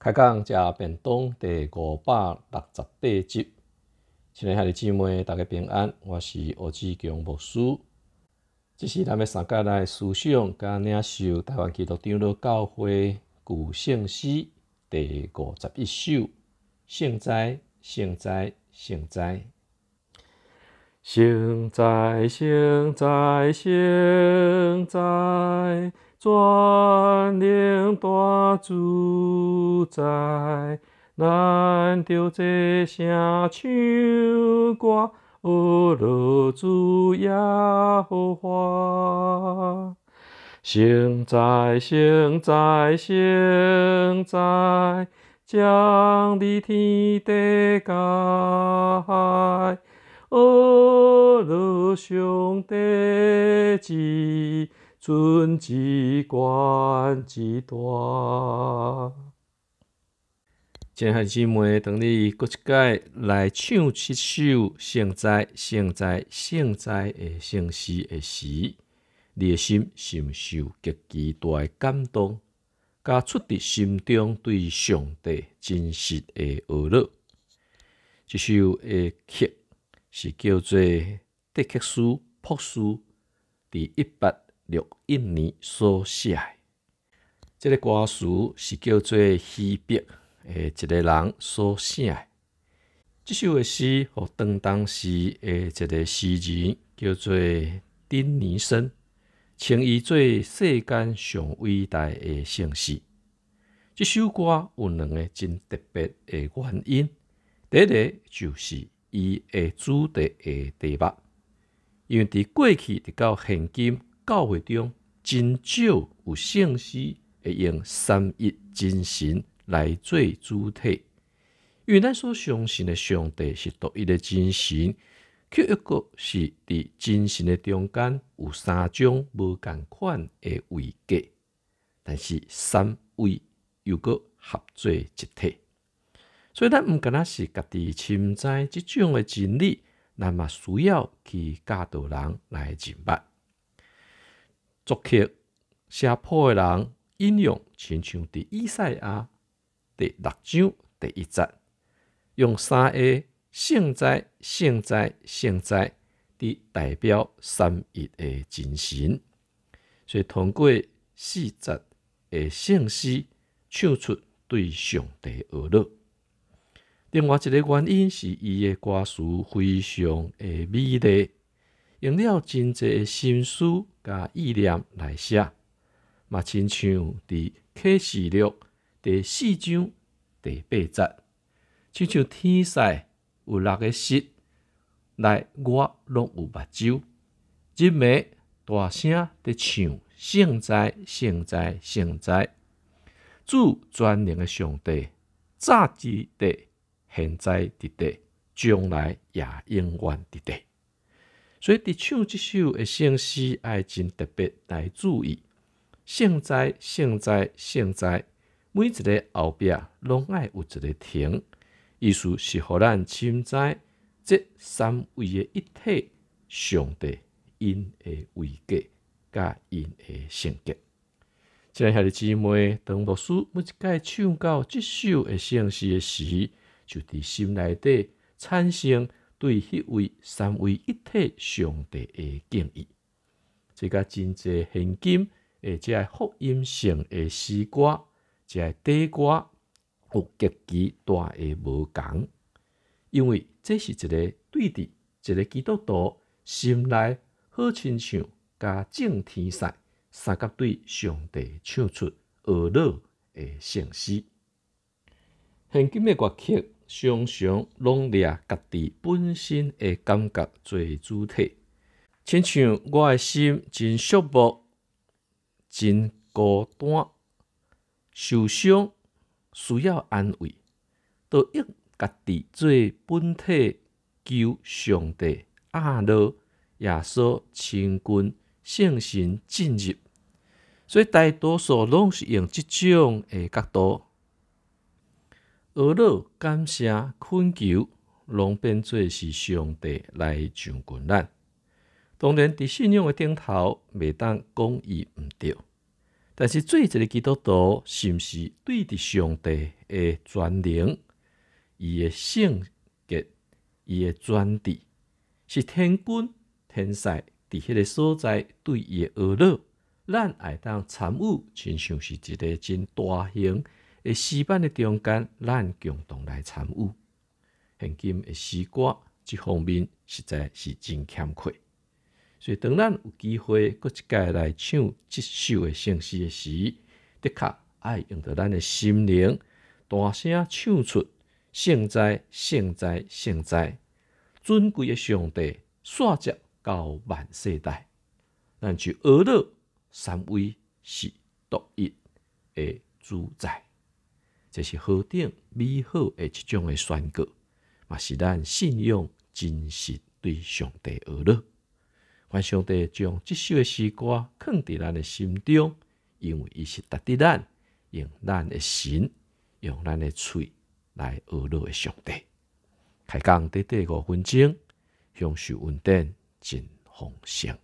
开讲食便当第五百六十八集，亲爱兄弟姊妹，大家平安，我是欧志强牧师。这是咱们三甲来思想甲领受台湾基督长老教会古圣诗第五十一首：圣哉，圣哉，圣哉！圣哉，圣哉，圣哉！全能大主宰，咱着这声唱歌，阿罗主耶和华。圣哉，圣哉，圣哉，将你天地盖，阿罗上帝之。尊之冠之大，亲爱姊妹，等你过一届来唱一首圣哉圣哉圣哉的圣诗的时，你的心深受极其大的感动，加出伫心中对上帝真实的阿乐。这首的曲是叫做《德克斯朴斯》第一百。六一年所写，这个歌词是叫做希伯诶一个人所写。这首的诗，和当当时诶一个诗人叫做丁尼森，称伊做世间上伟大的圣诗。这首歌有两个真特别的原因，第一个就是伊的主题的题目，因为伫过去直到现今。教会中真少有圣诗会用三一真神来做主体，因为咱所相信的上帝是独一的真神，却一个是伫真神的中间有三种无共款的位格，但是三位又个合做一体，所以咱毋敢若是家己深知即种的真理，咱嘛需要去教导人来明白。作曲写谱的人引用，亲像伫以赛亚第六章第一节，用三个圣哉、圣哉、圣哉伫代表三一的精神，所以通过四节的圣诗唱出对上帝而乐。另外一个原因是伊的歌词非常诶美丽。用了真济心思甲意念来写，嘛亲像伫启示录第四章第八节，亲像天使有六个舌来，我拢有目睭，日暝大声伫唱圣哉圣哉圣哉，主全能的上帝，早之地，现在伫地，将来也永远伫地。所以，伫唱即首的圣诗，爱真特别来注意。圣哉，圣哉，圣哉！每一个后壁拢爱有一个停，意思是互咱深知这三位的一体，上帝因的位格，甲因的性格。亲爱的姊妹，当牧师每一届唱到即首的圣诗的时，就伫心内底产生。对迄位三位一体上帝的敬意，这个真济现今诶，即个福音性诶诗歌，即个底歌有极其大诶无共，因为这是一个对伫一个基督徒心内好亲像加正天使三角对上帝唱出恶乐诶圣诗，现今诶乐曲。常常拢掠家己本身的感觉做主体，亲像我的心真寂寞、真孤单、受伤，需要安慰，都用家己做本体，求上帝、阿罗、耶稣、亲近、圣神进入，所以大多数拢是用即种的角度。俄罗感谢恳求，拢变做是上帝来上困咱。当然，伫信仰的顶头，未当讲伊毋对，但是做一个基督徒，是毋是对着上帝的专灵、伊的圣洁、伊的专制，是天君天使伫迄个所在对伊的恶乐，咱爱当参与，亲像是一个真大型的诗班的中间，咱共同来参与。现今的诗歌这方面实在是真欠缺。所以，当咱有机会搁一届来唱即首的圣诗的时，的确爱用着咱的心灵，大声唱出“圣哉，圣哉，圣哉！尊贵的上帝，刷接到万世代，咱就学了三位是独一的主宰。这是何等美好的一种的宣告，嘛是咱信仰真实对上帝而乐。愿上帝将即首的诗歌藏伫咱的心中，因为伊是值得咱用咱的心、用咱的喙来学乐的上帝。开讲短短五分钟，享受稳定真丰盛。